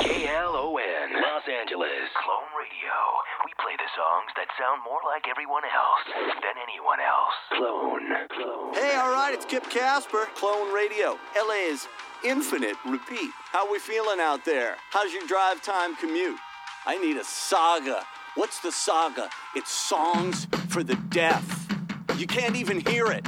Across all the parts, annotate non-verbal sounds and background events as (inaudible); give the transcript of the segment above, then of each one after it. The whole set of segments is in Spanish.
KLON, Los Angeles. Clone Radio. We play the songs that sound more like everyone else than anyone else. Clone. Clone. Hey, all right, it's Kip Casper, Clone Radio. LA's infinite repeat. How we feeling out there? How's your drive time commute? I need a saga. What's the saga? It's songs for the deaf. You can't even hear it.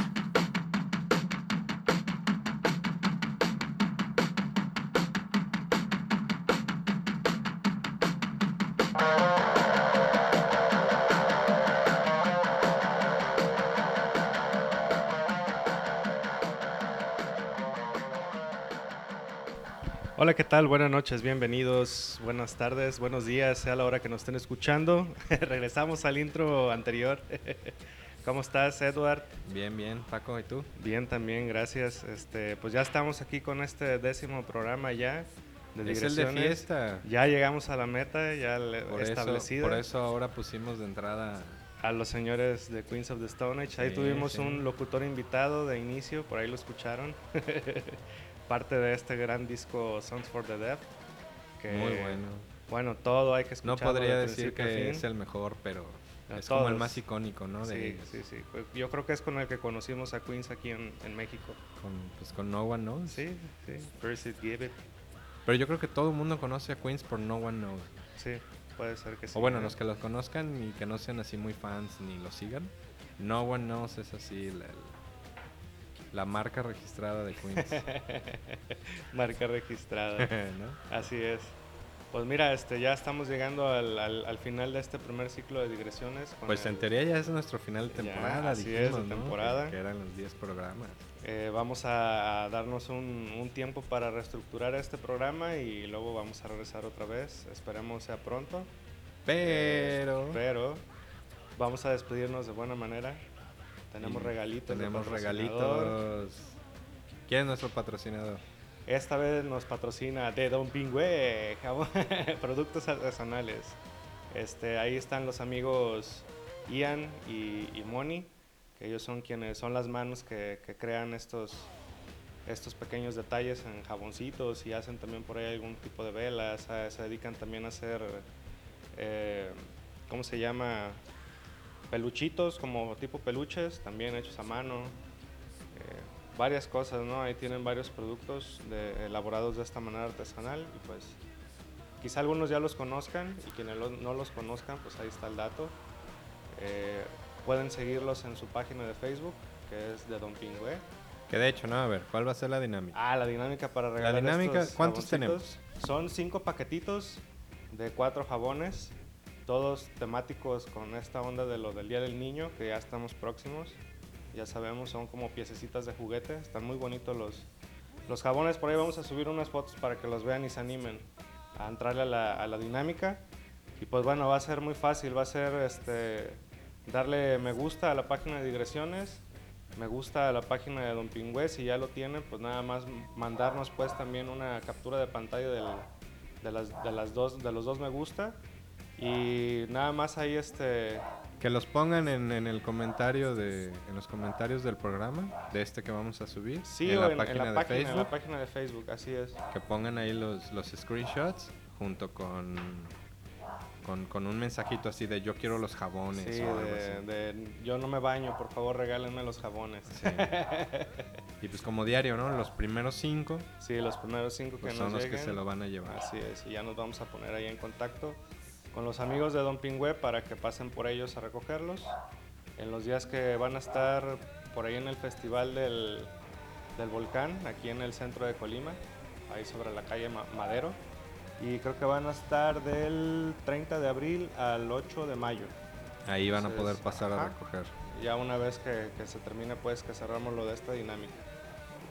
Hola, ¿qué tal? Buenas noches, bienvenidos, buenas tardes, buenos días, sea la hora que nos estén escuchando. (laughs) Regresamos al intro anterior. (laughs) ¿Cómo estás, Edward? Bien, bien, Paco, ¿y tú? Bien, también, gracias. Este, pues ya estamos aquí con este décimo programa ya de Es el de fiesta. Ya llegamos a la meta, ya Por eso, establecida. por eso ahora pusimos de entrada. A los señores de Queens of the Stone Age. Ahí Sí, tuvimos sí. un locutor invitado de inicio, por ahí lo escucharon. (laughs) Parte de este gran disco Songs for the Deaf. que, Muy bueno. Bueno, todo hay que No escucharlo. podría de decir que es el mejor, pero A es como el todos. más icónico, ¿no? De Sí, ellos. sí, sí. Pues Yo creo que es con el que conocimos a Queens aquí en, en México. Con, pues con No One Knows. Sí, sí. First It Give It. Pero yo creo que todo el mundo conoce a Queens por No One Knows. Sí, puede ser que sí. o bueno, ¿eh? los que los conozcan y que no sean así muy fans ni lo sigan. No One Knows es así la, la marca registrada de Queens. (laughs) Marca registrada. (laughs) ¿no? Así es. Pues mira, este, ya estamos llegando al, al- al final de este primer ciclo de digresiones. Pues en el- teoría ya es nuestro final de Ya, temporada, así es, temporada. Que, eran los 10 programas. eh, vamos a, a darnos un, un tiempo para reestructurar este programa y luego vamos a regresar otra vez. Esperemos sea pronto. Pero Pero vamos a despedirnos de buena manera. Tenemos Y regalitos. Tenemos regalitos. ¿Quién es nuestro patrocinador? Esta vez nos patrocina de Don Pingüe, jabón- (laughs) productos artesanales. Este, ahí están los amigos Ian y, y Moni, que ellos son quienes son las manos que, que crean estos, estos pequeños detalles en jaboncitos y hacen también por ahí algún tipo de velas. eh, se dedican también a hacer, eh, ¿cómo se llama? Peluchitos, como tipo peluches, también hechos a mano eh, varias cosas, ¿no? Ahí tienen varios productos de- elaborados de esta manera artesanal y pues quizá algunos ya los conozcan y quienes no los conozcan, pues ahí está el dato. Eh, pueden seguirlos en su página de Facebook, que es de Don Pingüe. Que de hecho, no, a ver, ¿cuál va a ser la dinámica? Ah, la dinámica para regalar dinámica, estos ¿cuántos jaboncitos. Son cinco paquetitos de cuatro jabones, todos temáticos con esta onda de lo del Día del Niño, que ya estamos próximos. Ya sabemos, son como piececitas de juguete, están muy bonitos los, los jabones. Por ahí vamos a subir unas fotos para que los vean y se animen a entrarle a la, a la dinámica. Y pues bueno, va a ser muy fácil, va a ser este, darle me gusta a la página de digresiones, me gusta a la página de Don Pingüe, si ya lo tienen, pues nada más mandarnos pues también una captura de pantalla del- de, las, de, las dos, de los dos me gusta. Y nada más ahí este... Que los pongan en, en el comentario de, en los comentarios del programa, de este que vamos a subir. Sí, en o la en, en página la de página, en Facebook. la página de Facebook, así es. Que pongan ahí los, los screenshots junto con, con, con un mensajito así de yo quiero los jabones Sí, o algo de, así. de, yo no me baño, por favor regálenme los jabones. Sí. y pues como diario, ¿no? Los primeros cinco Sí, los primeros cinco que pues nos son los lleguen. que se lo van a llevar. Así es, y ya nos vamos a poner ahí en contacto con los amigos de Don Pingüe para que pasen por ellos a recogerlos. En los días que van a estar por ahí en el Festival del, del Volcán, aquí en el centro de Colima, ahí sobre la calle Ma- Madero. Y creo que van a estar del 30 de abril al 8 de mayo. Ahí van a Entonces, poder pasar a ajá. recoger. Ya una vez que, que se termine, pues que cerramos lo de esta dinámica.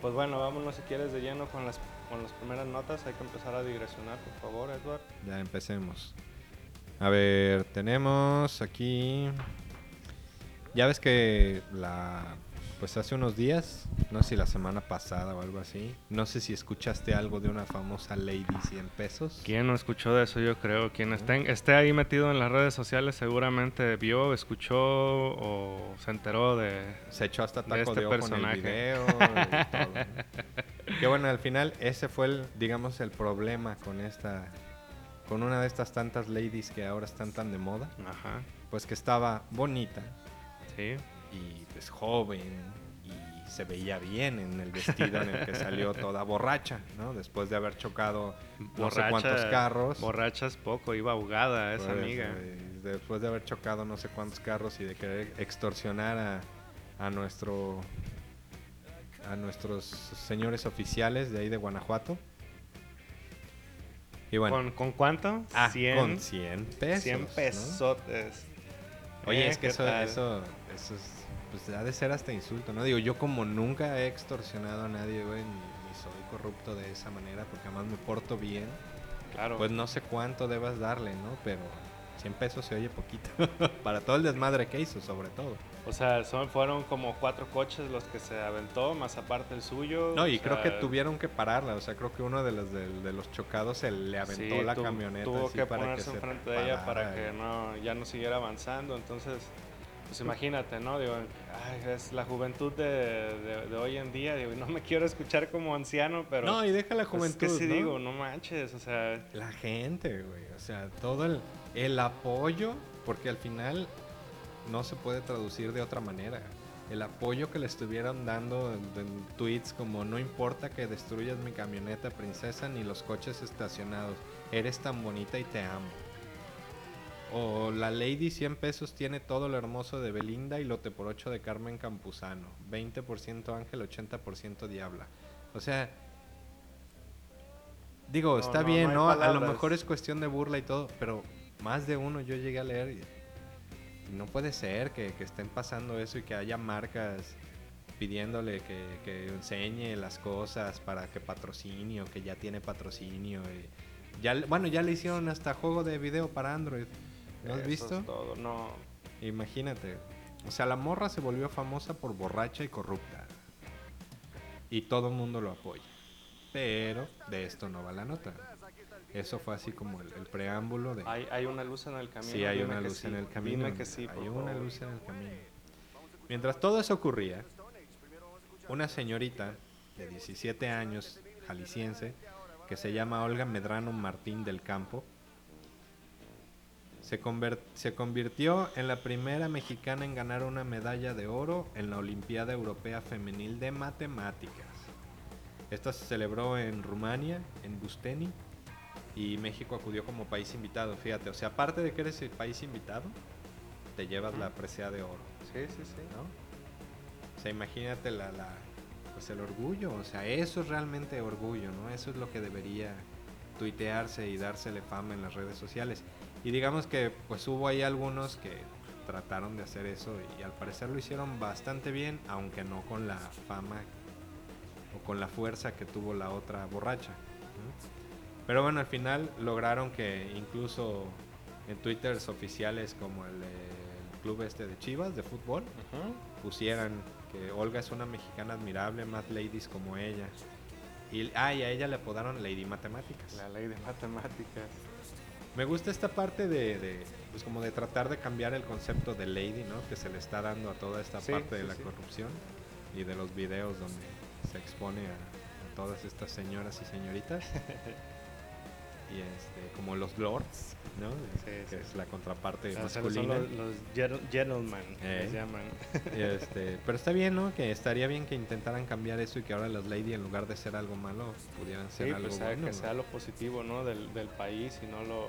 Pues bueno, vámonos si quieres de lleno con las, con las primeras notas. Hay que empezar a digresionar, por favor, Edward. Ya empecemos. A ver, tenemos aquí. Ya ves que la, pues hace unos días, no sé si la semana pasada o algo así, no sé si escuchaste algo de una famosa Lady 100 pesos. ¿Quién no escuchó de eso? Yo creo. Quien esté, esté ahí metido en las redes sociales seguramente vio, escuchó o se enteró de... Se echó hasta de taco este de ojo personaje. en el video y todo. (laughs) que bueno, al final ese fue el, digamos, el problema con esta, con una de estas tantas ladies que ahora están tan de moda, Ajá. pues que estaba bonita Sí. y pues joven y se veía bien en el vestido en el que salió (laughs) toda borracha, ¿no? Después de haber chocado no sé cuántos carros. Borracha es poco, iba ahogada esa Pues, amiga. eh, después de haber chocado no sé cuántos carros y de querer extorsionar a, a nuestro a nuestros señores oficiales de ahí de Guanajuato. Y bueno, ¿Con, ¿Con cuánto? ah, 100, con 100 pesos. 100 ¿no? pesotes. Oye, Eh, es que ¿qué eso, eso, eso es, pues ha de ser hasta insulto, ¿no? Digo, yo como nunca he extorsionado a nadie, güey, ni soy corrupto de esa manera, porque además me porto bien, Claro. pues no sé cuánto debas darle, ¿no? Pero 100 pesos se oye poquito, (laughs) para todo el desmadre que hizo, sobre todo. O sea, son, fueron como cuatro coches los que se aventó, más aparte el suyo. No, y creo que tuvieron que pararla, o sea, creo que uno de los, de, de los chocados se le aventó sí, la tu- camioneta. Tuvo así que para ponerse se enfrente de ella para que no, ya no siguiera avanzando. Entonces, pues imagínate, ¿no? Digo, ay, es la juventud de, de- de hoy en día. Digo, no me quiero escuchar como anciano, pero. No, y deja la pues, juventud, es que sí ¿no? digo, no manches, o sea. La gente, güey. O sea, todo el, el apoyo, porque al final no se puede traducir de otra manera. El apoyo que le estuvieron dando en, en tweets como no importa que destruyas mi camioneta, princesa, ni los coches estacionados. Eres tan bonita y te amo. O la Lady 100 pesos tiene todo lo hermoso de Belinda y lote por 8 de Carmen Campuzano. 20% ángel, 80% diabla. O sea, digo, No, está no, bien, no. A lo mejor es cuestión de burla y todo, pero más de uno yo llegué a leer y, y no puede ser que, que estén pasando eso y que haya marcas pidiéndole que, que enseñe las cosas para que patrocinio, que ya tiene patrocinio. y ya, bueno, ya le hicieron hasta juego de video para Android. ¿Lo has eso visto? es todo, no. Imagínate. O sea, la morra se volvió famosa por borracha y corrupta. Y todo el mundo lo apoya. Pero de esto no va la nota. Eso fue así como el, el preámbulo de... Hay, hay una luz en el camino. sí, hay una luz sí, en el camino. Dime que sí, Hay una favor. luz en el camino. Mientras todo eso ocurría, una señorita de 17 años, jalisciense, que se llama Olga Medrano Martín del Campo, se, se convirtió en la primera mexicana en ganar una medalla de oro en la Olimpiada Europea Femenil de Matemáticas. Esta se celebró en Rumania, en Busteni, y México acudió como país invitado. Fíjate, o sea, aparte de que eres el país invitado, te llevas la presea de oro, Sí, sí, sí. ¿no? O sea, imagínate la, la- pues el orgullo, o sea, eso es realmente orgullo, ¿no? Eso es lo que debería tuitearse y dársele fama en las redes sociales. Y digamos que pues hubo ahí algunos que trataron de hacer eso y al parecer lo hicieron bastante bien, aunque no con la fama o con la fuerza que tuvo la otra borracha. ¿no? Pero bueno, al final lograron que incluso en twitters oficiales como el, eh, el club este de Chivas de fútbol Ujú. pusieran que Olga es una mexicana admirable, más ladies como ella. Y, ah, y a ella le apodaron Lady Matemáticas. La de matemáticas. Me gusta esta parte de, de, pues como de tratar de cambiar el concepto de lady, ¿no? Que se le está dando a toda esta Sí, parte de sí, la sí. corrupción y de los videos donde se expone a, a todas estas señoras y señoritas. (laughs) y este, como los lords, ¿no? Sí, que sí. es la contraparte O sea, son masculina. los, los gen- gentlemen, Eh. les llaman. Este, pero está bien, ¿no? Que estaría bien que intentaran cambiar eso y que ahora las lady en lugar de ser algo malo pudieran ser Sí, algo pues sea, bueno. que sea lo positivo, ¿no? Del, del país y no lo...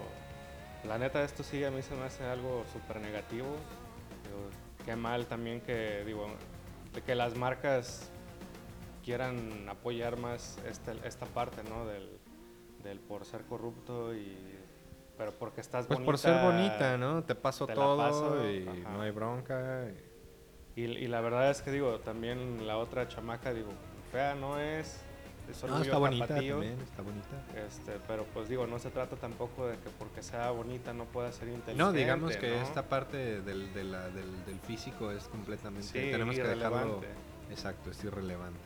La neta, esto sí a mí se me hace algo súper negativo. Digo, qué mal también que, digo, que las marcas quieran apoyar más este, esta parte, ¿no? Del, del por ser corrupto y... Pero porque estás Pues bonita. por ser bonita, ¿no? Te paso te todo paso, y ajá. no hay bronca. y- Y, y la verdad es que, digo, también la otra chamaca, digo, fea no es. Es No, está bonita tapatío. también, está bonita. Este, pero pues digo, no se trata tampoco de que porque sea bonita no pueda ser inteligente. No, digamos que ¿no? esta parte del, de la- del, del físico es completamente... Sí, tenemos que dejarlo. Exacto, es irrelevante.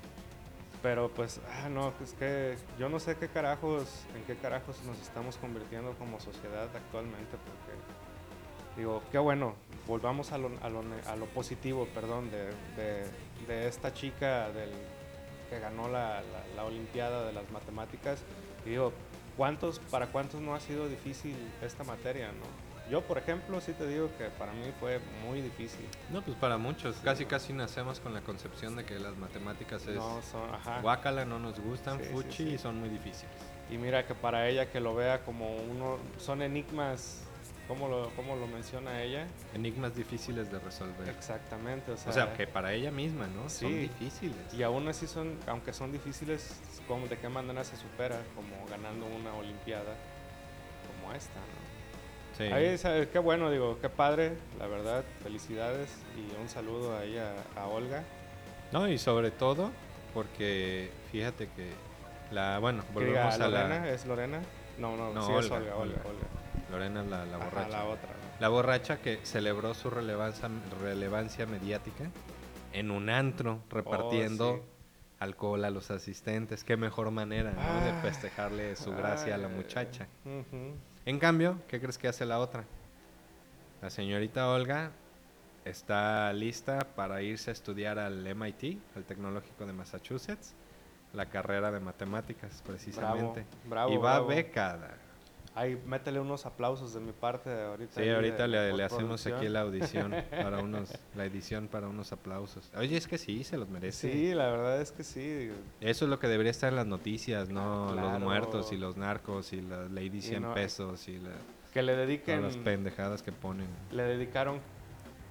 Pero pues, ah, no, es que yo no sé qué carajos, en qué carajos nos estamos convirtiendo como sociedad actualmente, porque digo, qué bueno, volvamos a lo, a lo, a lo positivo, perdón, de, de- de esta chica del, que ganó la, la- la Olimpiada de las Matemáticas. Y digo, ¿cuántos, ¿para cuántos no ha sido difícil esta materia, no? Yo, por ejemplo, sí te digo que para mí fue muy difícil. No, pues para muchos, casi casi nacemos con la concepción de que las matemáticas es No son, ajá. guácala, no nos gustan, Sí, fuchi sí. y son muy difíciles. Y mira que para ella que lo vea como uno, son enigmas, ¿cómo lo, cómo lo menciona ella? Enigmas difíciles de resolver. Exactamente, o sea, O sea, que para ella misma, ¿no? Son difíciles. y aún así son, aunque son difíciles, ¿cómo, ¿de qué manera se supera? Como ganando una olimpiada como esta, ¿no? Sí. Ahí, qué bueno, digo, qué padre, la verdad, felicidades y un saludo ahí a, a Olga. No, y sobre todo porque fíjate que la, bueno, volvemos a ¿Lorena? la ¿Es Lorena? No, no, No, sí es Olga, Olga, Olga, Olga. Olga. Lorena la, la Ajá, borracha. la otra, ¿no? La borracha que celebró su relevancia, relevancia mediática en un antro repartiendo Oh, sí. alcohol a los asistentes. Qué mejor manera ¿no? de Ah. festejarle su gracia a la muchacha. ujú. En cambio, ¿qué crees que hace la otra? La señorita Olga está lista para irse a estudiar al MIT, al Tecnológico de Massachusetts, la carrera de matemáticas precisamente. bravo, y va bravo. becada. Ahí, métele unos aplausos de mi parte ahorita. Sí, ahorita de- le, hacemos aquí la audición (laughs) para unos, la edición para unos aplausos. Oye, es que sí, se los merece. Sí, la verdad es que sí. Eso es lo que debería estar en las noticias, no los muertos y los narcos y la Lady 100 no, pesos y la, Que le dediquen, las pendejadas que ponen. le dedicaron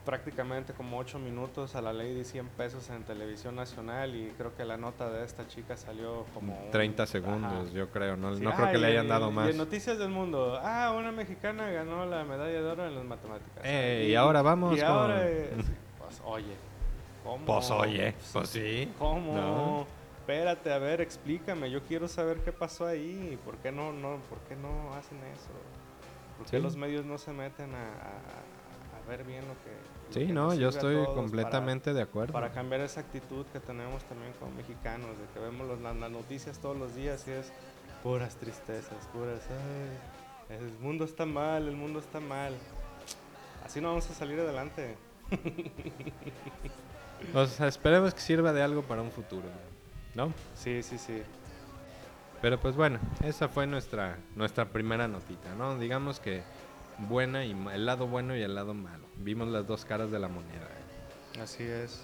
prácticamente como 8 minutos a la ley de 100 pesos en televisión nacional y creo que la nota de esta chica salió como... un- 30 segundos, Ajá. yo creo. No, Sí, no creo que le y- hayan dado y más. en Noticias del Mundo, ah, una mexicana ganó la medalla de oro en las matemáticas. Eh, y ahora vamos y con- ahora, sí, pues oye, ¿cómo? Pues oye, pues sí. ¿Cómo? ¿no? Espérate, a ver, explícame. Yo quiero saber qué pasó ahí. ¿Por qué no, no, por qué no hacen eso? ¿Por qué Sí. los medios no se meten a, a- a ver bien lo que... Sí, no, yo estoy para- completamente de acuerdo. Para, cambiar esa actitud que tenemos también como mexicanos, de que vemos los- las, las noticias todos los días y es puras tristezas, puras... "Ay, el mundo está mal, el mundo está mal. Así no vamos a salir adelante. (laughs) O sea, esperemos que sirva de algo para un futuro, ¿no? Sí, sí, sí. Pero pues bueno, esa fue nuestra, nuestra primera notita, ¿no? Digamos que buena y el lado bueno y el lado malo. Vimos las dos caras de la moneda. Así es.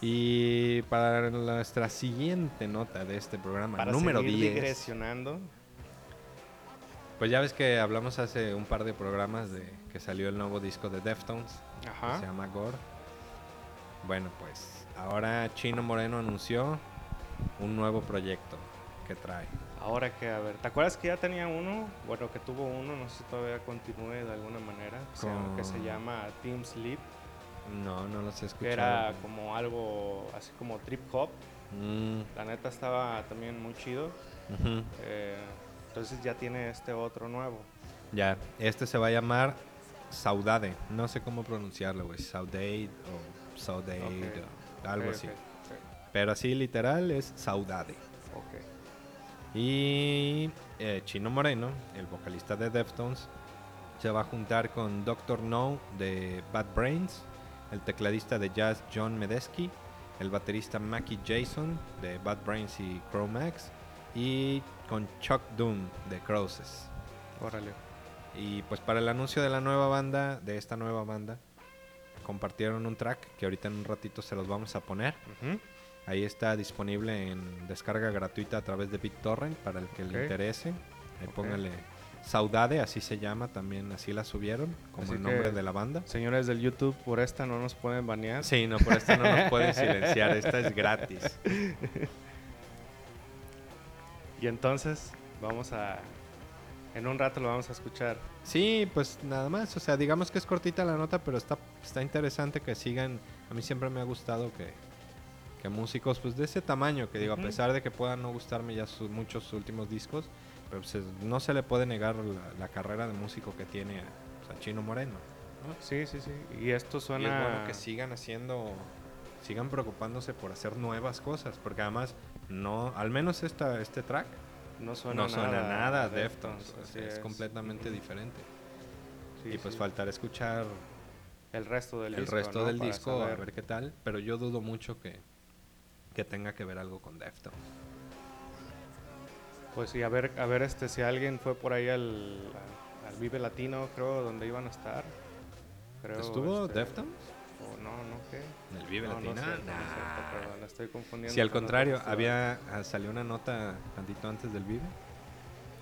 Y para nuestra siguiente nota de este programa, Para número seguir 10, digresionando. pues ya ves que hablamos hace un par de programas de que salió el nuevo disco de Deftones, que se Ajá. llama Gore. Bueno, pues ahora Chino Moreno anunció un nuevo proyecto que trae. Ahora que, a ver, ¿te acuerdas que ya tenía uno? Bueno, que tuvo uno, no sé si todavía continúe de alguna manera, que se llama- que se llama Team Sleep, No, no los he escuchado. que era como algo así como trip hop. Mm, La neta estaba también muy chido. ujú. eh, entonces ya tiene este otro nuevo. Ya, este se va a llamar Saudade. No sé cómo pronunciarlo, güey. Saudade o Saudade Ok, o algo Ok, así. ok, Pero así literal es Saudade. ok. Y eh, Chino Moreno, el vocalista de Deftones, se va a juntar con Doctor No de Bad Brains, el tecladista de jazz John Medesky, el baterista Mackie Jason de Bad Brains y Chromax, y con Chuck Doom de Crosses. Órale. Y pues para el anuncio de la nueva banda, de esta nueva banda, compartieron un track que ahorita en un ratito se los vamos a poner. Ujú. Ahí está disponible en descarga gratuita a través de BitTorrent para el que le interese. Ahí póngale Saudade, así se llama, también así la subieron, como Así el nombre de la banda. Señores del YouTube, por esta no nos pueden banear. Sí, no, por esta no nos (laughs) pueden silenciar, esta es gratis. Y entonces vamos a... En un rato lo vamos a escuchar. Sí, pues nada más, o sea, digamos que es cortita la nota, pero está, está interesante que sigan. A mí siempre me ha gustado que, que músicos pues de ese tamaño, que digo, Ujú. a pesar de que puedan no gustarme ya sus, muchos últimos discos, pero pues, es- no se le puede negar la, la carrera de músico que tiene a, pues, a Chino Moreno. ¿no? Sí, sí, sí. Y esto Y es suena... bueno que sigan haciendo sigan preocupándose por hacer nuevas cosas, porque además no, al menos esta, este track No suena, no suena nada, a Deftones, es, es. completamente diferente. Sí, y pues sí. faltará escuchar el resto del el disco. resto ¿no? del Para disco saber. a ver qué tal, pero yo dudo mucho que, que tenga que ver algo con Deftones. Pues sí, a ver, a ver este, si alguien fue por ahí al, al, Vive Latino, creo, donde iban a estar. Creo, ¿Estuvo este, Deftones? o no, no, ¿qué? ¿En el Vive no, no Latino? no perdón, la estoy confundiendo. Si al contrario, había ah, salió una nota tantito antes del Vive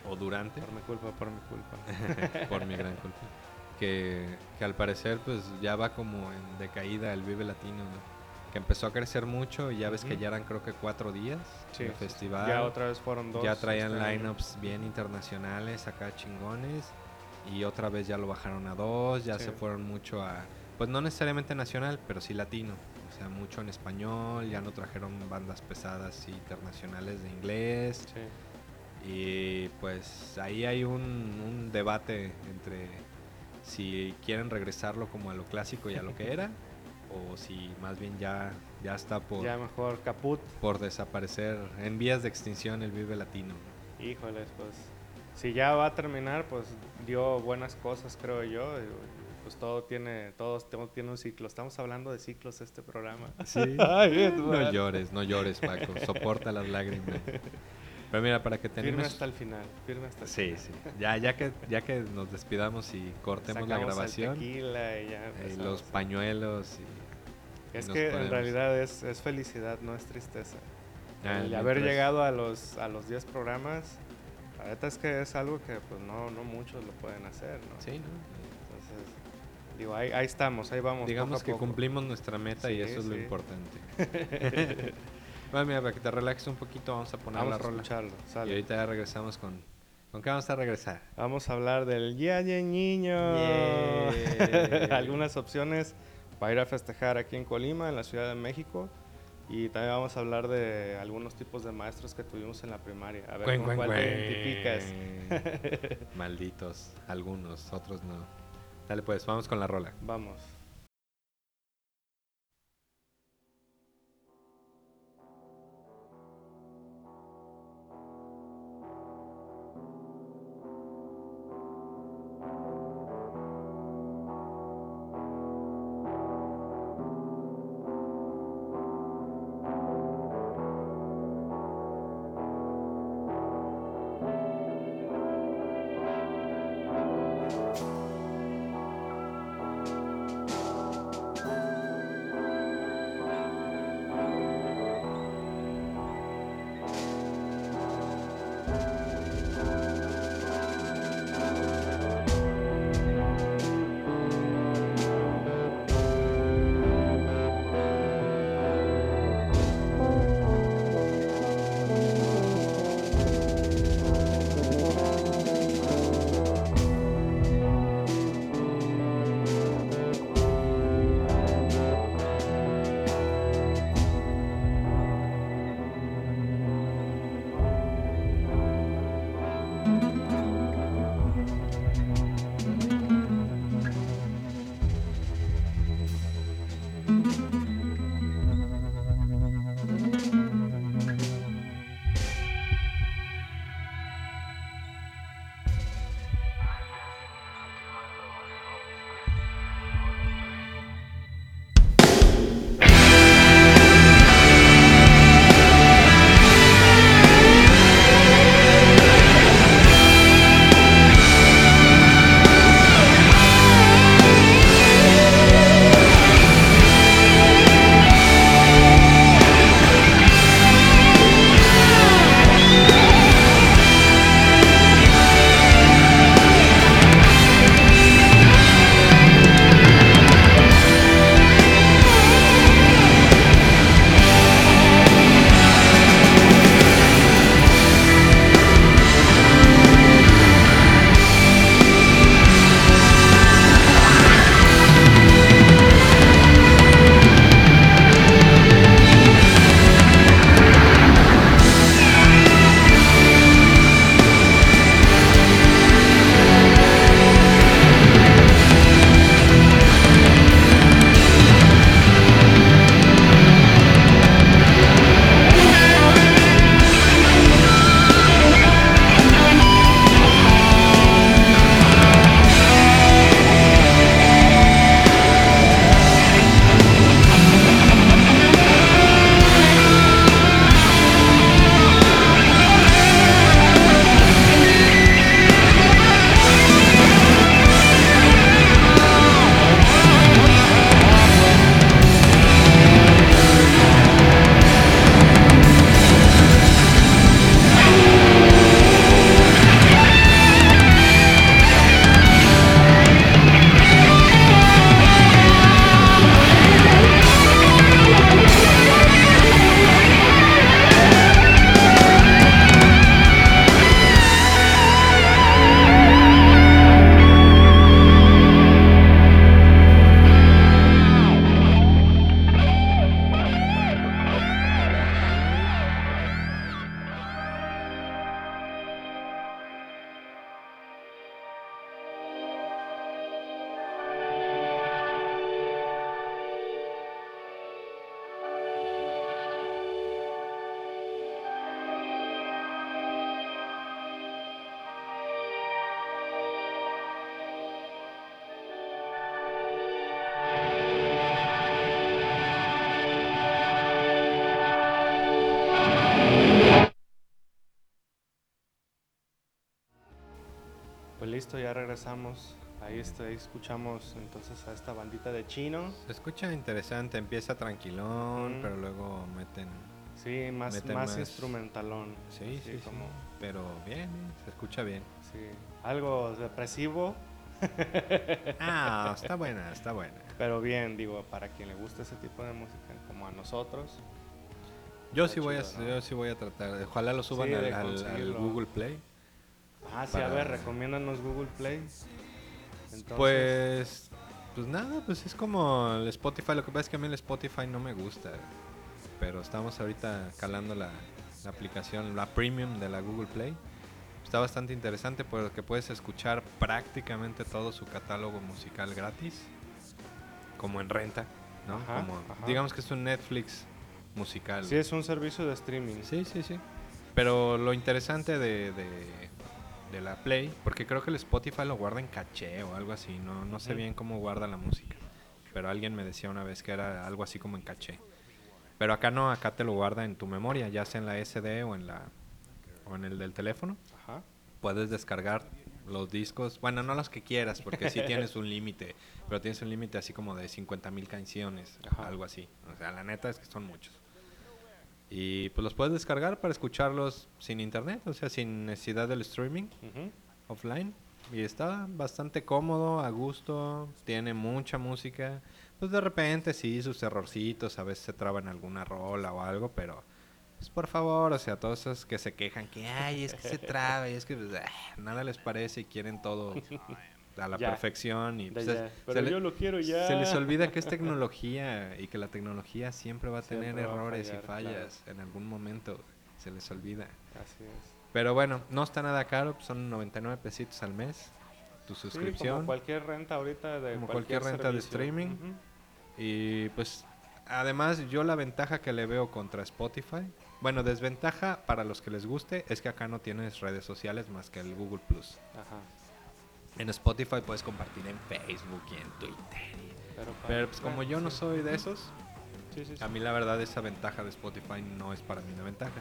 o durante Por mi culpa, por mi culpa. (laughs) por mi gran culpa que, que al parecer pues ya va como en decaída el Vive Latino ¿no? Que empezó a crecer mucho y ya ves que ya eran creo que cuatro días Sí, de festival Ya otra vez fueron dos. ya traían este lineups bien internacionales acá chingones y otra vez ya lo bajaron a dos ya Sí. se fueron mucho a pues no necesariamente nacional pero sí latino o sea mucho en español ya no trajeron bandas pesadas internacionales de inglés Sí. y pues ahí hay un, un debate entre si quieren regresarlo como a lo clásico y a lo que (laughs) era, o si más bien ya, ya está por, Ya mejor caput. por desaparecer en vías de extinción el Vive Latino. Híjoles, pues. Si ya va a terminar, pues dio buenas cosas, creo yo. Pues todo tiene, todo, todo tiene un ciclo. Estamos hablando de ciclos este programa. Sí. (laughs) Ay, no llores, no llores, Paco. Soporta las lágrimas. (laughs) Pero mira, para que Firme tenemos... hasta el final. Firme hasta el Sí, sí. Ya, ya, que, ya que nos despidamos y cortemos la Sacamos el grabación, y ya eh, los pañuelos y... Es nos que en realidad es, es felicidad, no es tristeza. Ah, el haber llegado a los, a los 10 programas, la neta es que es algo que pues no, no muchos lo pueden hacer, ¿no? Sí, ¿no? Entonces, digo, ahí, ahí estamos, ahí vamos. Digamos poco a que poco. cumplimos nuestra meta y Sí, eso es lo sí. importante. (laughs) bueno, mira, para que te relajes un poquito, vamos a poner Vamos la a rola. escucharlo, Y sale. ahorita ya regresamos con. ¿Con qué vamos a regresar? Vamos a hablar del Día del Niño. Yeah. (laughs) Algunas opciones para ir a festejar aquí en Colima, en la Ciudad de México. Y también vamos a hablar de algunos tipos de maestros que tuvimos en la primaria. A ver Cuen, cuen, cuál identificas. (laughs) Malditos, algunos, otros no. Dale pues, vamos con la rola. Vamos. Pues listo, ya regresamos. Ahí, este, ahí escuchamos entonces a esta bandita de chino. Se escucha interesante, empieza tranquilón, Mm. pero luego meten... Sí, más, Meten más, más- instrumentalón. Sí, sí, sí, como, pero bien, se escucha bien. sí. Algo depresivo, (laughs) Ah, está buena, está buena. pero bien, digo, para quien le gusta ese tipo de música, como a nosotros. Yo Está sí voy a, yo sí voy a tratar, ojalá lo suban Sí, al. Google Play. Ah, sí, Para- a ver, recomiéndanos Google Play. Entonces, Pues, pues nada, pues es como el Spotify. Lo que pasa es que a mí el Spotify no me gusta. Pero estamos ahorita calando la, la aplicación, la premium de la Google Play. Está bastante interesante porque puedes escuchar prácticamente todo su catálogo musical gratis. Como en renta, ¿no? Ajá, como, ajá. Digamos que es un Netflix musical. sí, es un servicio de streaming. Sí, sí, sí. Pero lo interesante de, de, de la Play, porque creo que el Spotify lo guarda en caché o algo así, no, no sé bien cómo guarda la música. Pero alguien me decía una vez que era algo así como en caché. Pero acá no, acá te lo guarda en tu memoria, ya sea en la SD o en la o en el del teléfono. Ajá. Puedes descargar los discos, bueno, no los que quieras, porque sí (laughs) tienes un límite, pero tienes un límite así como de 50 mil canciones, Ajá. algo así. O sea, la neta es que son muchos. Y pues los puedes descargar para escucharlos sin internet, o sea, sin necesidad del streaming Ujú. offline. Y está bastante cómodo, a gusto, tiene mucha música. Pues de repente sí, sus errorcitos, a veces se traban alguna rola o algo, pero pues por favor, o sea, todos esos que se quejan que, ay, es que se traba y es que pues, ah, nada les parece y quieren todo (laughs) a la Ya. perfección. Y, pues, ya. es- Pero se le- yo lo quiero ya. se les olvida que es tecnología y que la tecnología siempre va a tener a errores fallar, y fallas en algún momento. Se les olvida. Así es. Pero bueno, no está nada caro, pues, son 99 pesitos al mes. Tu Sí, suscripción. como cualquier renta ahorita de Como cualquier renta de streaming. Y pues además yo la ventaja que le veo contra Spotify, bueno, desventaja para los que les guste es que acá no tienes redes sociales más que el Google Plus. Ajá. En Spotify puedes compartir en Facebook y en Twitter. y- Pero, pues como yo no soy de esos, a mí la verdad esa ventaja de Spotify no es para mí una ventaja.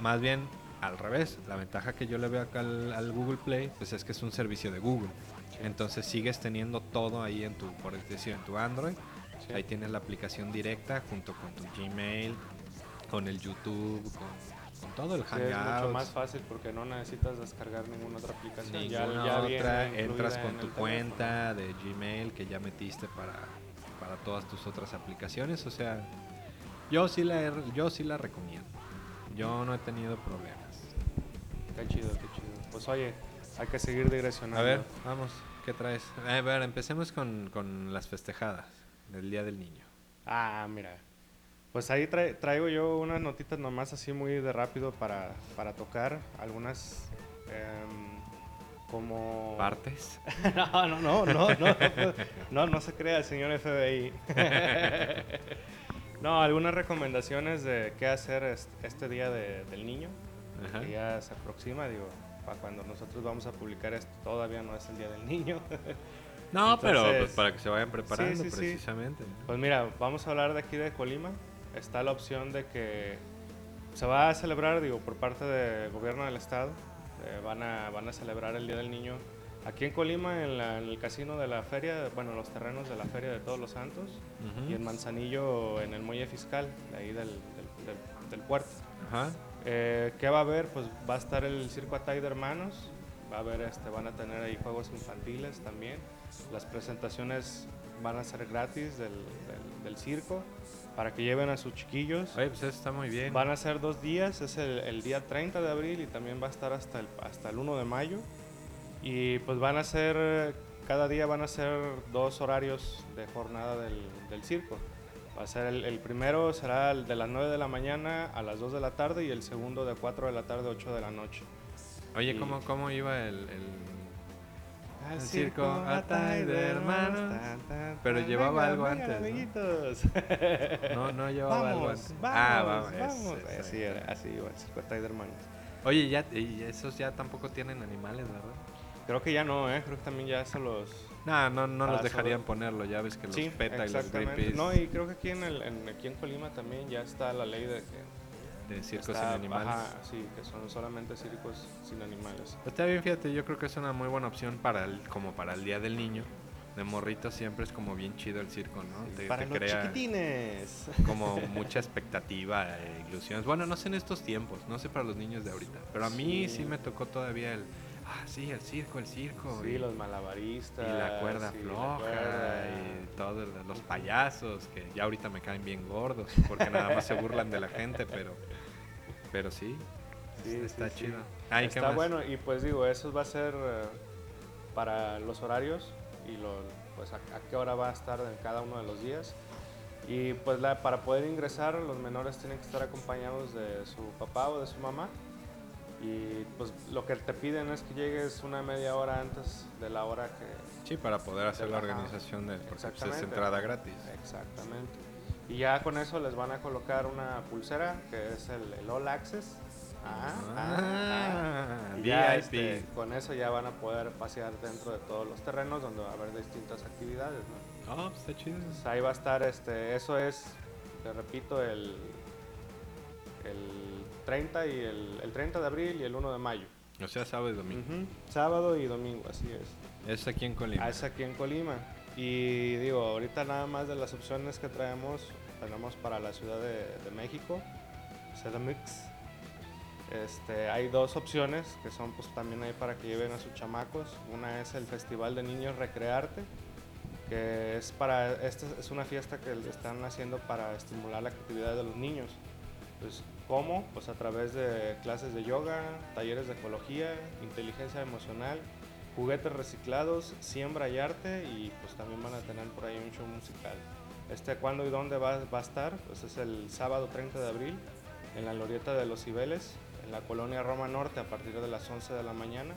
Más bien al revés, la ventaja que yo le veo acá al, al Google Play, pues es que es un servicio de Google. Entonces sigues teniendo todo ahí en tu, por decir, en tu Android. Ahí tienes la aplicación directa junto con tu Gmail, con el YouTube, con todo el Sí, es mucho más fácil porque no necesitas descargar ninguna otra aplicación. Ya- Ninguna ya viene otra, entras en con el tu teléfono. cuenta de Gmail que ya metiste para, para todas tus otras aplicaciones. O sea, yo sí la, yo sí la recomiendo. Yo no he tenido problemas. Qué chido, qué chido. Pues oye, hay que seguir digresionando. A ver, vamos, ¿qué traes? A ver, empecemos con, con las festejadas del Día del Niño. Ah, mira. Pues ahí traigo yo unas notitas nomás así muy de rápido para, para tocar. Algunas em, como... ¿Partes? (laughs) no, no, no, no, no, no, no se crea el señor FBI. (laughs) no, algunas recomendaciones de qué hacer es- este día de- del niño, Ajá. que ya se aproxima, digo, para cuando nosotros vamos a publicar esto, todavía no es el día del niño. (laughs) No, pero pues, para que se vayan preparando sí, sí. precisamente. Pues mira, vamos a hablar de aquí de Colima. Está la opción de que se va a celebrar, digo, por parte del gobierno del estado. eh, van, a, van a celebrar el Día del Niño aquí en Colima, en, la- en el casino de la feria, bueno, los terrenos de la Feria de Todos los Santos. Ujú. Y en Manzanillo, en el muelle fiscal, de ahí del, del- del- del puerto. Ajá. Eh, ¿Qué va a haber? Pues va a estar el Circo Atay de Hermanos. Va a haber, este, van a tener ahí juegos infantiles también. Las presentaciones van a ser gratis del- del circo para que lleven a sus chiquillos. Oye, pues eso está muy bien. Van a ser dos días, es el, el día 30 de abril y también va a estar hasta el, hasta el 1 de mayo. Y pues van a ser, cada día van a ser dos horarios de jornada del, del circo. Va a ser el, el primero será el de las 9 de la mañana a las 2 de la tarde y el segundo de 4 de la tarde a 8 de la noche. Oye, y- ¿cómo, cómo iba el, el- Al El circo Atay de hermanos. Pero llevaba algo antes, ¿no? amiguitos. (laughs) No, no llevaba algo antes. vamos, Ah, vamos, vamos. ese. Así era, así iba el circo Atay de hermanos. Oye, ya, y esos ya tampoco tienen animales, ¿verdad? Creo que ya no, ¿eh? Creo que también ya se los... No, no, no los dejarían ponerlo, ya ves que los sí, PETA y los. Greenpeace. No, y creo que aquí en, el, en- aquí en Colima también ya está la ley de que de circos Está- sin animales. ajá, sí, que son solamente circos sin animales. Está bien, fíjate, yo creo que es una muy buena opción para el, como para el Día del Niño. De morrito siempre es como bien chido el circo, ¿no? Te, Para te los crea chiquitines. como mucha expectativa e ilusiones. Bueno, no sé en estos tiempos, no sé para los niños de ahorita, pero a mí Sí. sí me tocó todavía el, ah, sí, el circo, el circo. Sí, y, los malabaristas. y la cuerda sí, la floja cuerda. y todos los payasos que ya ahorita me caen bien gordos porque nada más se burlan de la gente, pero pero sí, Sí, está sí, chido. Ah, ¿y qué Está más? bueno y pues digo, eso va a ser eh, para los horarios y lo, pues a, a qué hora va a estar en cada uno de los días. Y pues la, para poder ingresar los menores tienen que estar acompañados de su papá o de su mamá. Y pues lo que te piden es que llegues una media hora antes de la hora que... Sí, para poder hacer la organización del porque pues, es Exactamente. entrada gratis. Exactamente. Y ya con eso les van a colocar una pulsera que es el, el All Access. Ah, ah, ah. Ya, este, con eso ya van a poder pasear dentro de todos los terrenos donde va a haber distintas actividades. ¿no? Ah, pues está chido. Entonces, ahí va a estar, este, eso es, te repito, el, el 30 y el, el 30 de abril y el 1 de mayo. O sea, sábado y domingo. Ujú, Sábado y domingo, así es. Es aquí en Colima. Ah, es aquí en Colima. Y digo, ahorita nada más de las opciones que traemos, tenemos para la Ciudad de, México, CDMX. Este, hay dos opciones que son pues también ahí para que lleven a sus chamacos. Una es el Festival de Niños Recrearte, que es para, esta es una fiesta que están haciendo para estimular la actividad de los niños. Pues, ¿cómo? Pues a través de clases de yoga, talleres de ecología, inteligencia emocional, juguetes reciclados, siembra y arte y pues también van a tener por ahí un show musical. Este, ¿cuándo y dónde va, va a estar? Pues es el sábado 30 de abril en la Glorieta de los Cibeles, en la colonia Roma Norte a partir de las 11 de la mañana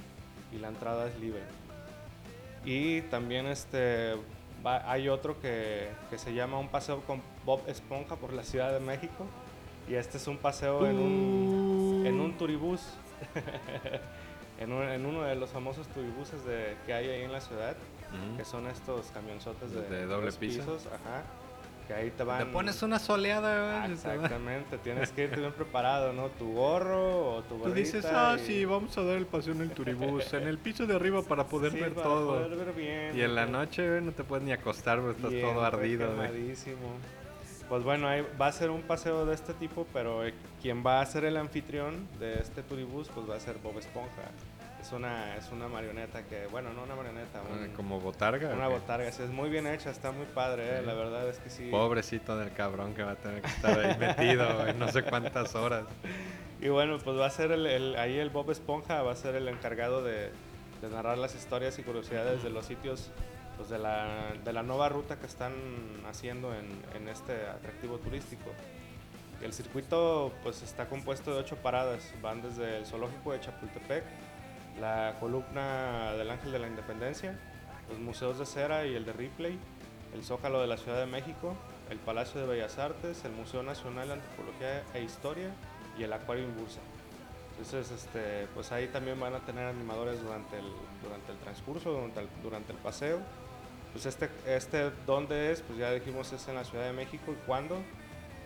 y la entrada es libre. Y también este, va- hay otro que, que se llama Un paseo con Bob Esponja por la Ciudad de México y este es un paseo en un, en un turibús. (laughs) en, un- en uno de los famosos turibuses de, que hay ahí en la ciudad, Ujú. que son estos camionzotes de, De doble piso. pisos, ajá, que ahí te van... Te pones una soleada, Ah, exactamente, tienes que irte bien preparado, ¿no? Tu gorro o tu Tú dices, gorrita ah, y- sí, vamos a dar el paseo en el turibús, en el piso de arriba para poder Sí, ver para todo. poder ver bien, y en la ¿no? noche, no te puedes ni acostar, güey, estás Bien todo ardido. Pues bueno, ahí va a ser un paseo de este tipo, pero eh, quien va a ser el anfitrión de este turibús, pues va a ser Bob Esponja. Es una, es una marioneta que, bueno, no una marioneta, Ah, un- Como botarga. una botarga. Sí, es muy bien hecha, está muy padre, eh, Sí. la verdad es que sí. Pobrecito del cabrón que va a tener que estar ahí metido, (laughs) güey, no sé cuántas horas. Y bueno, pues va a ser el, el- ahí el Bob Esponja, va a ser el encargado de, de narrar las historias y curiosidades de los sitios pues, de, la, de la nueva ruta que están haciendo en, en este atractivo turístico. El circuito pues está compuesto de ocho paradas, van desde el zoológico de Chapultepec, la columna del Ángel de la Independencia, los museos de cera y el de Ripley, el Zócalo de la Ciudad de México, el Palacio de Bellas Artes, el Museo Nacional de Antropología e Historia y el Acuario en Bursa. Entonces, este, pues ahí también van a tener animadores durante el, durante el transcurso, durante el, durante el paseo. Pues este, este, ¿dónde es? Pues ya dijimos, es en la Ciudad de México. ¿Y cuándo?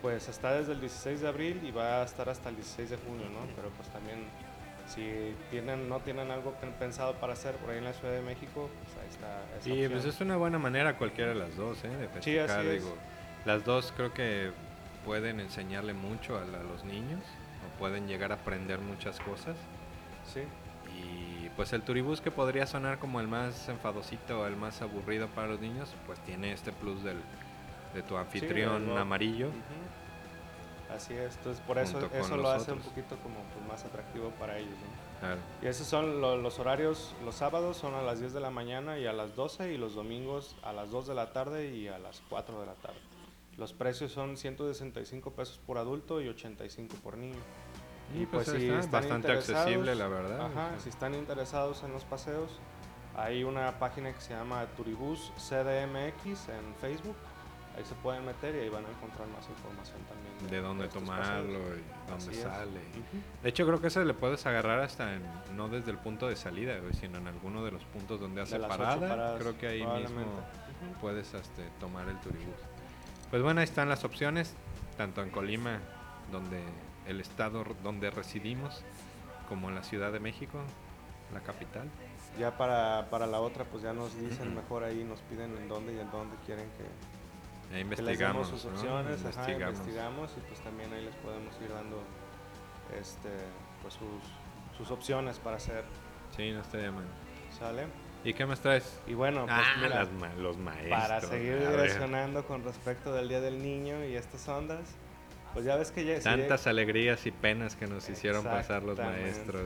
Pues está desde el 16 de abril y va a estar hasta el 16 de junio, ¿no? Pero pues también, si tienen, no tienen algo pen- pensado para hacer por ahí en la Ciudad de México, pues ahí está esa Y opción. pues es una buena manera cualquiera de las dos, ¿eh? De Sí, festejar, es. digo. Las dos creo que pueden enseñarle mucho a, la- a los niños o pueden llegar a aprender muchas cosas. Sí. Y pues el turibús que podría sonar como el más enfadosito o el más aburrido para los niños, pues tiene este plus del, de tu anfitrión amarillo. Ujú. Así es, entonces por eso, eso lo hace un otros. poquito como pues, más atractivo para ellos. ¿no? Claro. Y esos son lo- los horarios, los sábados son a las 10 de la mañana y a las 12 y los domingos a las 2 de la tarde y a las 4 de la tarde. Los precios son 165 pesos por adulto y 85 por niño. Y pues, ahí si está, están bastante accesible, la verdad. Ajá, si están interesados en los paseos, hay una página que se llama Turibus CDMX en Facebook. Ahí se pueden meter y ahí van a encontrar más información también. de dónde estos tomarlo y dónde Así sale. Ujú. De hecho, creo que ese le puedes agarrar hasta en, no desde el punto de salida, sino en alguno de los puntos donde hace De parada. paradas, creo que ahí mismo probablemente. Ujú. puedes este, tomar el turibús. Pues bueno, ahí están las opciones, tanto en Colima, donde el estado donde residimos, como en la Ciudad de México, la capital. Ya para, para la otra, pues ya nos dicen mejor ahí, nos piden en dónde y en dónde quieren que, Ahí investigamos. sus ¿no? opciones, ajá, Investigamos. investigamos y pues también ahí les podemos ir dando este, pues sus, sus opciones para hacer, Sí, no estoy llamando. ¿sale? ¿Y qué más traes? Y bueno, pues ah, mira, las ma- los maestros. para seguir a direccionando con respecto del Día del Niño y estas ondas, pues ya ves que ya... si Tantas alegrías y penas que nos hicieron pasar los maestros.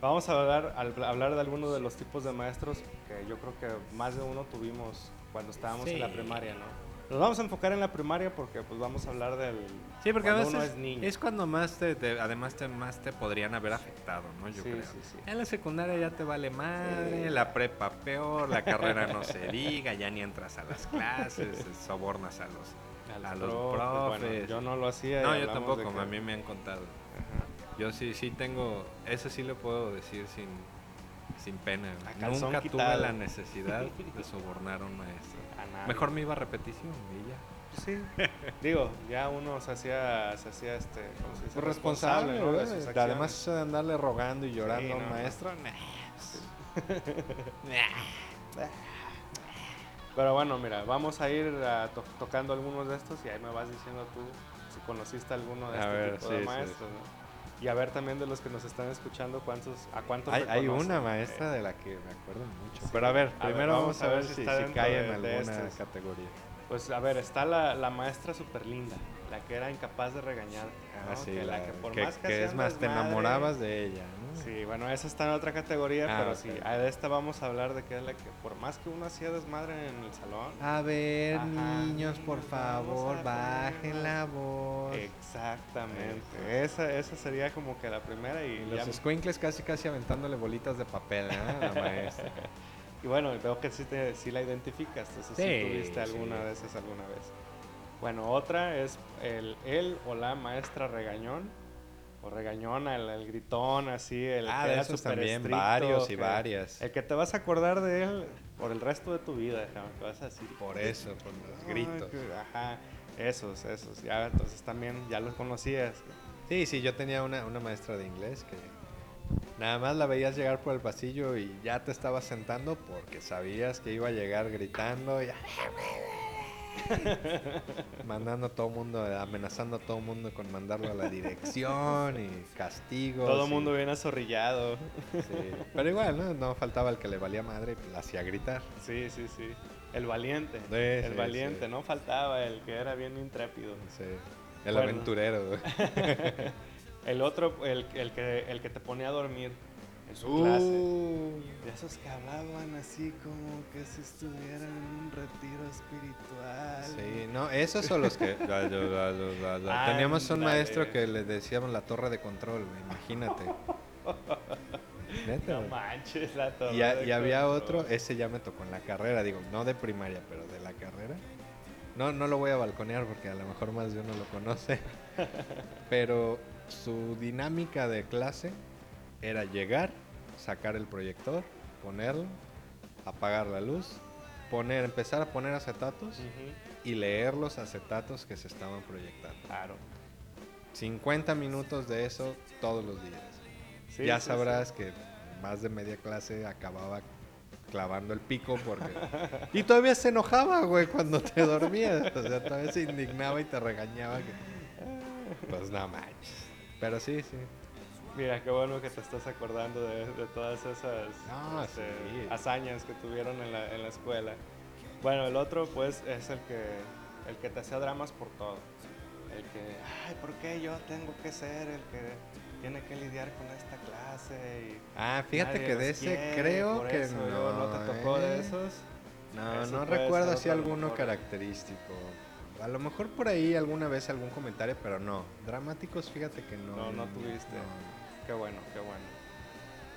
Vamos a hablar, al- hablar de algunos de los tipos de maestros que yo creo que más de uno tuvimos cuando estábamos en la Sí. primaria, ¿no? Nos vamos a enfocar en la primaria porque pues vamos a hablar del... Sí, porque a veces uno es, cuando más te, te- además te, más te podrían haber afectado, ¿no? Yo Sí, creo. sí, sí. En la secundaria ya te vale madre, la prepa peor, la carrera no se diga, ya ni entras a las clases, sobornas a los, a los profes, bueno, yo no lo hacía. No, yo tampoco, que- a mí me han contado. Ajá. Yo sí, sí tengo, eso sí lo puedo decir sin, sin pena. Nunca tuve la necesidad de sobornar a un maestro. Mejor me iba a repetición y ya. Sí. (laughs) Digo, ya uno se hacía, se hacía este, ¿cómo se dice? Pues responsable, ¿no? de ¿verdad? sus Además, eso de andarle rogando y llorando Sí, a no, un no. maestro, (laughs) nah, (laughs) Pero bueno, mira, vamos a ir a to- tocando algunos de estos y ahí me vas diciendo tú si conociste alguno de A este ver, tipo sí, de sí. maestros, ¿no? Y a ver también de los que nos están escuchando cuántos, a cuántos Hay, hay una maestra Eh, de la que me acuerdo mucho. Pero a ver, A primero vamos vamos, a ver si cae de- en alguna estos. categoría. Pues a ver, está la, la maestra súper linda, la que era incapaz de regañarte. Ah, ¿no? sí, que, la, la que por que, más que, que es más, te enamorabas de ella, ¿no? Sí, bueno, esa está en otra categoría, Ah, pero sí, a de esta vamos a hablar de que es la que por más que uno hacía desmadre en el salón. A ver, Ajá. niños, por favor, bajen la voz. Exactamente. Esa, esa sería como que la primera y, Y ya- los squinkles casi casi aventándole bolitas de papel, ¿eh? A la (laughs) maestra. y bueno, veo que sí, te, sí la identificas, entonces sí, Sí, tuviste sí. alguna de esas alguna vez. Bueno, otra es el, el o la maestra regañón, o regañona, el, el gritón, así, el Ah, que de esos también, estricto, varios y que- varias. El que te vas a acordar de él por el resto de tu vida, déjame, que vas a decir. Por eso, por los "Ay, gritos. Ajá, esos, esos. Ya, entonces también ya los conocías. Sí, sí, yo tenía una, una maestra de inglés que nada más la veías llegar por el pasillo y ya te estabas sentando porque sabías que iba a llegar gritando y (laughs) mandando a todo mundo, amenazando a todo mundo con mandarlo a la dirección y castigos. Todo el y- mundo bien azorrillado. sí. Pero igual, ¿no? No faltaba el que le valía madre y la hacía gritar. Sí, sí, sí. El valiente. Sí, el sí, valiente, no faltaba el que era bien intrépido. Sí. El Bueno. aventurero. (laughs) El otro, el, el que, el que te ponía a dormir en su clase. Uh, De esos que hablaban así como que si estuvieran en un retiro espiritual. Sí, no, esos son los que... (laughs) la- la- la- la- la- Teníamos un maestro que le decíamos la torre de control, imagínate. (laughs) Neta, No manches, la torre y, a- y había otro, ese ya me tocó en la carrera, digo, no de primaria, pero de la carrera. No, no lo voy a balconear porque a lo mejor más de uno lo conoce. (laughs) Pero su dinámica de clase era llegar, sacar el proyector, ponerlo, apagar la luz, poner, empezar a poner acetatos y leer los acetatos que se estaban proyectando. Claro. 50 minutos de eso todos los días. Sí, ya sí, sabrás que más de media clase acababa clavando el pico porque... (laughs) y todavía se enojaba, güey, cuando te dormías. O sea, todavía se indignaba y te regañaba. que- Pues no manches. Pero sí, sí. Mira, qué bueno que te estás acordando de, de todas esas No, este, sí. hazañas que tuvieron en la, en la escuela. Bueno, el otro pues es el que, el que te hacía dramas por todo. El que, ay, ¿por qué yo tengo que ser el que tiene que lidiar con esta clase? Y Ah, fíjate que de ese quiere, creo que eso no. ¿No te tocó de ¿eh? esos? No, Eso no recuerdo otro alguno mejor. característico. A lo mejor por ahí alguna vez algún comentario, pero no. Dramáticos, fíjate que no. No, no tuviste. no. Qué bueno, qué bueno.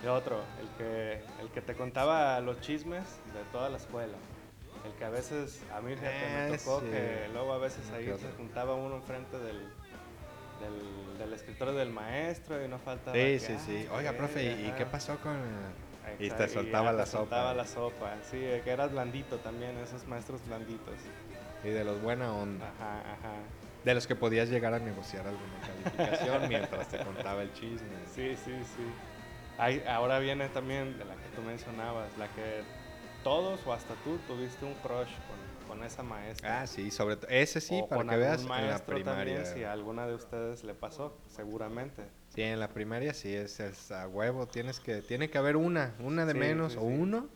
El otro, el que, el que te contaba los chismes de toda la escuela. El que a veces, a mí fíjate, me Ah, tocó sí. que luego a veces ahí se juntaba uno enfrente del, del, del escritorio del maestro y no faltaba. Sí, que, sí, sí. "Ay, Oiga, profe, ¿y- ¿y ajá". qué pasó con...? Y Exacto, te soltaba ya la te soltaba la sopa, sí, que eras blandito también, esos maestros blanditos. Y de los buena onda. Ajá, ajá. De los que podías llegar a negociar alguna calificación (laughs) mientras te contaba el chisme. Sí, sí, sí. Hay- ahora viene también de la que tú mencionabas, la que todos o hasta tú tuviste un crush con, con esa maestra. Ah, sí, sobre todo. Ese sí, o para con que veas en la primaria. también, si a alguna de ustedes le pasó, seguramente. Sí, en la primaria sí es, es a huevo. Tienes que, tiene que haber una, una de Sí, menos sí, o sí. uno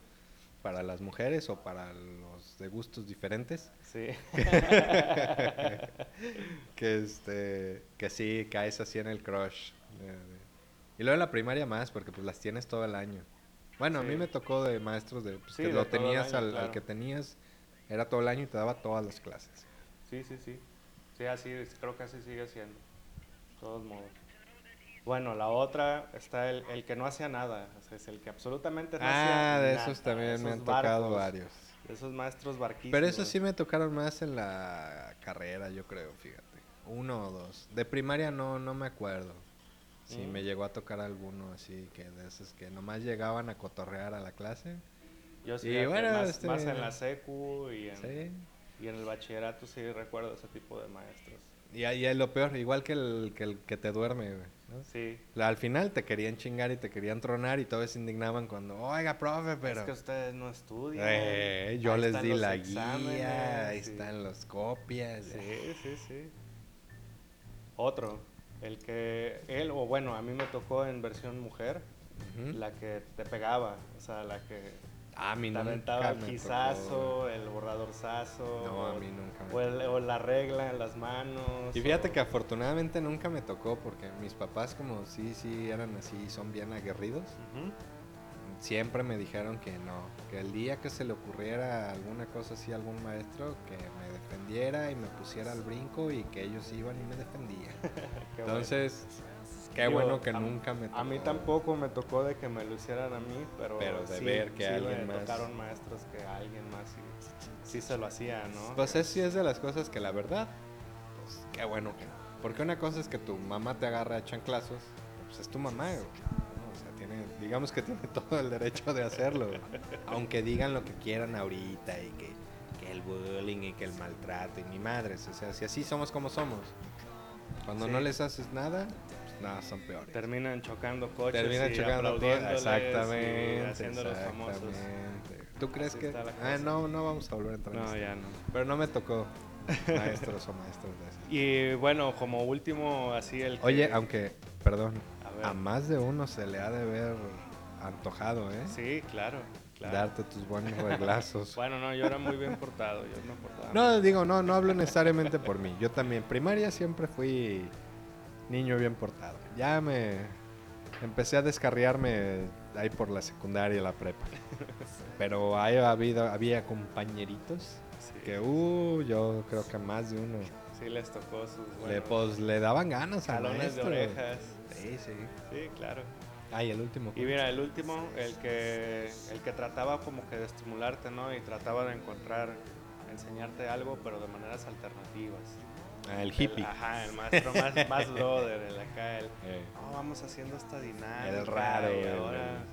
para las mujeres o para los de gustos diferentes. Sí. (laughs) que este, que sí caes así en el crush. Y luego en la primaria más, porque pues las tienes todo el año. Bueno, a mí me tocó de maestros de pues, Sí, que de lo tenías año, al, que tenías, era todo el año y te daba todas las clases. Sí, sí, sí. Sí, así, creo que así sigue siendo. De todos modos. Bueno, la otra está el, el que no hacía nada. o sea, es el que absolutamente no hacía Ah, de nada, esos también me han tocado varios. Esos maestros barquistas. Pero esos sí me tocaron más en la carrera, yo creo, fíjate. Uno o dos. De primaria no, no me acuerdo. Si Mm. me llegó a tocar alguno así, que de esos que nomás llegaban a cotorrear a la clase. Yo sí, Y bueno, más, este- más en la secu y en, Sí. y en el bachillerato sí recuerdo ese tipo de maestros. Y ahí es lo peor, igual que el que, el que te duerme, güey, ¿no? Sí. Al final te querían chingar y te querían tronar y todos se indignaban cuando, oiga, profe, pero... Es que ustedes no estudian. Eh, yo ahí les di la exámenes, guía, ahí sí. están las copias. Sí, sí, sí. Otro, el que él, o bueno, a mí me tocó en versión mujer, la que te pegaba, o sea, la que Ah, a mí nunca aventaba el quizazo, el borradorzazo, No, a mí nunca me o, el- o la regla en las manos. Y fíjate o- que afortunadamente nunca me tocó porque mis papás como sí, sí eran así, son bien aguerridos. Siempre me dijeron que no, que el día que se le ocurriera alguna cosa así a algún maestro, que me defendiera y me pusiera al brinco y que ellos iban y me defendían. (laughs) Bueno. Qué bueno que a- nunca me tocó. A mí tampoco me tocó de que me lo hicieran a mí, pero, Pero de sí, ver que sí alguien me más- tocaron maestros que alguien más sí, sí se lo hacía, ¿no? Pues es, sí es de las cosas que la verdad, pues qué bueno que no. Porque una cosa es que tu mamá te agarra a chanclazos, pues es tu mamá, güey. O sea, tiene, digamos que tiene (laughs) todo el derecho de hacerlo. Aunque digan lo que quieran ahorita y que, que el bullying y que el maltrato y ni madres. O sea, si así somos como somos. Cuando Sí. no les haces nada, nada, son peores. Terminan chocando coches Terminan y chocando aplaudiéndoles Exactamente. y haciéndolos famosos. exactamente. ¿Tú crees Así que.? Ah, no, no vamos a volver a entrar en No, ya no. Pero no me tocó (laughs) maestros o maestros de eso. Y bueno, como último, así el que- Oye, aunque, perdón, A más de uno se le ha de ver antojado, ¿eh? Sí, claro, claro. Darte tus buenos reglazos. (laughs) Bueno, no, yo era muy bien portado, yo me portaba No, digo, no, no hablo necesariamente por mí. Yo también, primaria siempre fui niño bien portado. Ya me empecé a descarriarme ahí por la secundaria la prepa. (laughs) Pero ahí habido, había compañeritos Sí, que, uh, yo creo que más de uno sí les tocó sus le, buenos pues, le daban ganas al jalones de orejas. Sí, sí. Sí, claro. Ay, el último. Y mira, el último, el que, el que trataba como que de estimularte, ¿no? Y trataba de encontrar, enseñarte algo, pero de maneras alternativas. Ah, el hippie. El- ajá, el maestro más, (laughs) más brother, el acá, el, Eh. "No, vamos haciendo esta dinámica. El raro, y ahora,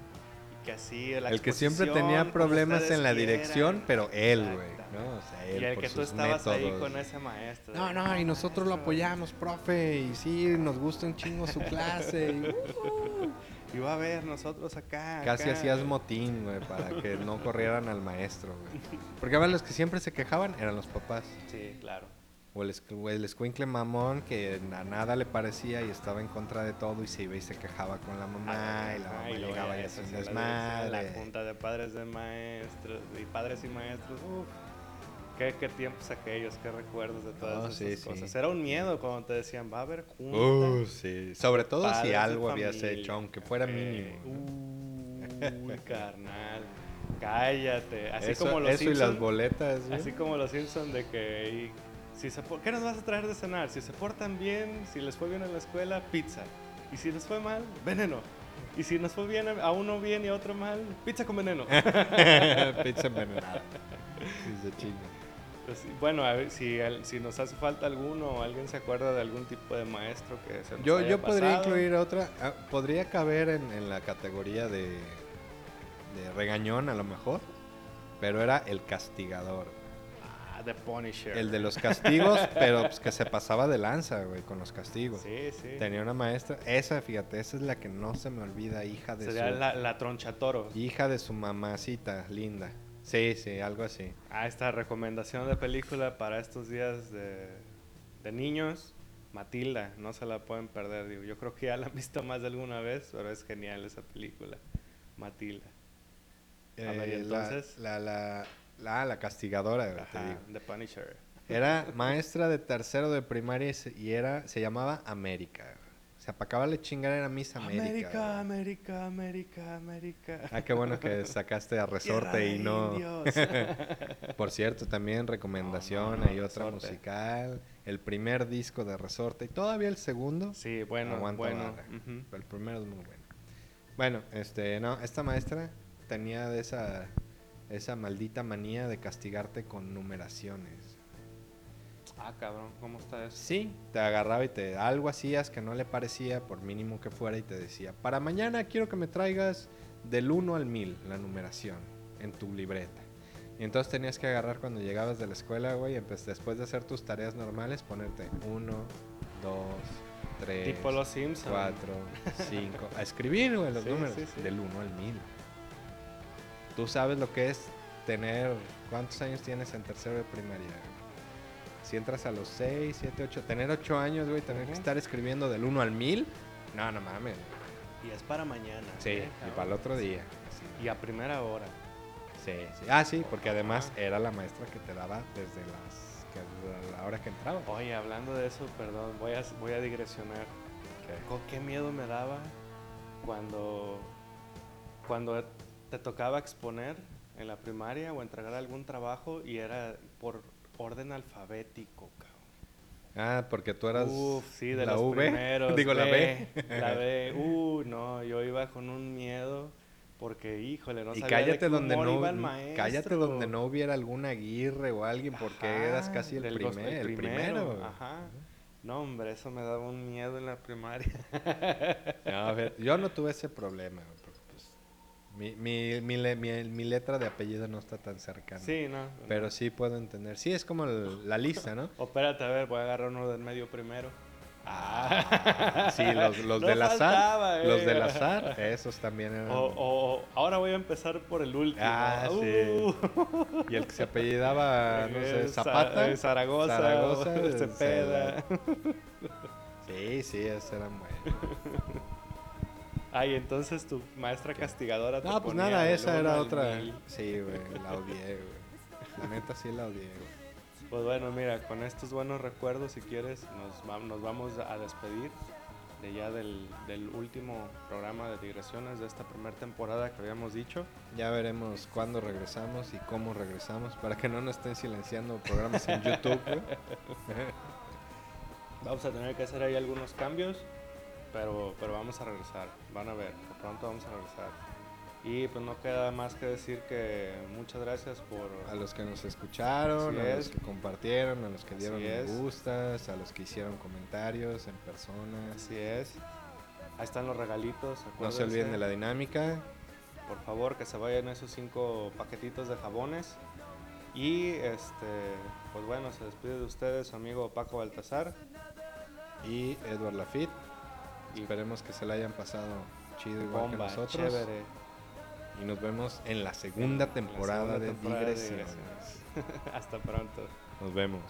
y que así, la El que siempre tenía problemas en la dirección, pero él, güey. ¿no? O sea, él Y el que tú estabas ahí métodos. con ese maestro. No, no, y nosotros lo maestro". apoyamos, profe, y sí, nos gusta un chingo su clase. y, (laughs) uh, Y va a ver nosotros acá. Casi acá. hacías motín, güey, para que no corrieran al maestro, güey. Porque a ver, los que siempre se quejaban eran los papás. Sí, claro. O el, o el escuincle mamón que a nada le parecía y estaba en contra de todo y se iba y se quejaba con la mamá y la mamá luego llegaba y hacía un desmadre. La junta de padres de maestros y padres y maestros. Qué, qué tiempos aquellos, qué recuerdos de todas esas sí, sí. cosas. Era un miedo cuando te decían, va a haber junta. Uh, sí. Sobre todo si algo habías hecho, aunque fuera mínimo. Uy, (laughs) carnal. Cállate. Así eso como los eso y las boletas, güey. Así como los Simpsons de que y si se ¿qué nos vas a traer de cenar? Si se portan bien, si les fue bien en la escuela, pizza. Y si les fue mal, veneno. Y si nos fue bien a uno bien y a otro mal, pizza con veneno. (laughs) (laughs) Pizza envenenada. Pues, bueno, a ver, si, si nos hace falta alguno o alguien se acuerda de algún tipo de maestro que se nos Yo, haya yo podría pasado. incluir otra. ah, podría caber en, en la categoría de, de regañón, a lo mejor. Pero era el castigador. The Punisher. El de los castigos, (laughs) pero pues que se pasaba de lanza, güey, con los castigos. Sí, sí. Tenía una maestra, esa, fíjate, esa es la que no se me olvida, hija de Sería su la, la tronchatoro. hija de su mamacita linda. Sí, sí, algo así. Ah, esta recomendación de película para estos días de, de niños. Matilda, no se la pueden perder. Digo, yo creo que ya la han visto más de alguna vez, pero es genial esa película. Matilda. A ver, ¿y Eh, entonces? La, la, la, la castigadora, te digo. The Punisher. Era maestra de tercero de primaria y era, se llamaba América. O sea, para acabarle chingar era Miss América. América. América, América, América. Ah, qué bueno que (laughs) sacaste a resorte y no. (laughs) Por cierto, también recomendación, No, no, hay otra Resorte. musical, el primer disco de Resorte y todavía el segundo. Sí, bueno, bueno. pero el primero es muy bueno. Bueno, este, no, esta maestra tenía de esa esa maldita manía de castigarte con numeraciones. Ah, cabrón, ¿cómo está eso? Sí, te agarraba y te algo hacías que no le parecía, por mínimo que fuera, y te decía, para mañana quiero que me traigas del 1 al 1000 la numeración en tu libreta. Y entonces tenías que agarrar cuando llegabas de la escuela, güey, y después de hacer tus tareas normales, ponerte 1, 2, 3, Tipo los Simpsons. 4, 5, a escribir, güey, los Sí, números sí, sí. del 1 al 1000. Tú sabes lo que es tener, ¿cuántos años tienes en tercero de primaria? Si entras a los 6, 7, 8, tener 8 años, güey, tener que estar escribiendo del 1 al 1000, no, no mames. Y es para mañana. Sí, ¿eh, y para el otro día. Sí, Y a primera hora. sí, sí. Ah, sí, porque además era la maestra que te daba desde las que, la hora que entraba. Oye, hablando de eso, perdón, voy a, voy a digresionar. Con qué miedo me daba cuando, cuando te tocaba exponer en la primaria o entregar algún trabajo y era por orden alfabético, cabrón. Ah, porque tú eras Uf, sí, de la los V, (laughs) primeros. digo la B. La B, uh, no, yo iba con un miedo porque, híjole, no y sabía de cállate qué donde no, iba el n- cállate maestro. donde no hubiera algún Aguirre o alguien porque Ajá, eras casi el, primer, el primero. Ajá. No, hombre, eso me daba un miedo en la primaria. (laughs) No, a ver, yo no tuve ese problema, mi, mi, mi, le- mi- letra de apellido no está tan cercana. sí, ¿no? Pero sí puedo entender. Sí, es como el- la lista, ¿no? (laughs) O espérate, a ver, voy a agarrar uno del medio primero. Ah, sí, los, los No del azar. eh. Los del azar, esos también eran. O, ahora voy a empezar por el último. Ah, Uh. sí. Y el que se apellidaba, no sé, Za- Zapata. Zaragoza, Zaragoza, (laughs) Cepeda. Sí, sí, esos eran buenos. (laughs) Ay, entonces tu maestra castigadora te No, pues ponía nada, esa era otra. mil. Sí, güey, la odié, güey. La neta sí la odié, güey. Pues bueno, mira, con estos buenos recuerdos, si quieres, nos, nos vamos a despedir de ya del, del último programa de digresiones de esta primera temporada que habíamos dicho. Ya veremos cuándo regresamos y cómo regresamos para que no nos estén silenciando programas en YouTube. (laughs) Vamos a tener que hacer ahí algunos cambios, pero, pero vamos a regresar. Van a ver, pronto vamos a regresar. Y pues no queda más que decir que muchas gracias por... A los que nos escucharon, a los que compartieron, a los que dieron me gustas, a los que hicieron comentarios en persona. Así es. Ahí están los regalitos. No se olviden de la dinámica. Por favor, que se vayan esos cinco paquetitos de jabones. Y este, pues bueno, se despide de ustedes su amigo Paco Baltazar. Y Edward Lafitte. Y Esperemos que se la hayan pasado chido igual que nosotros. chévere. Y nos vemos en la segunda temporada, segunda de, temporada de digresiones. (laughs) Hasta pronto. Nos vemos.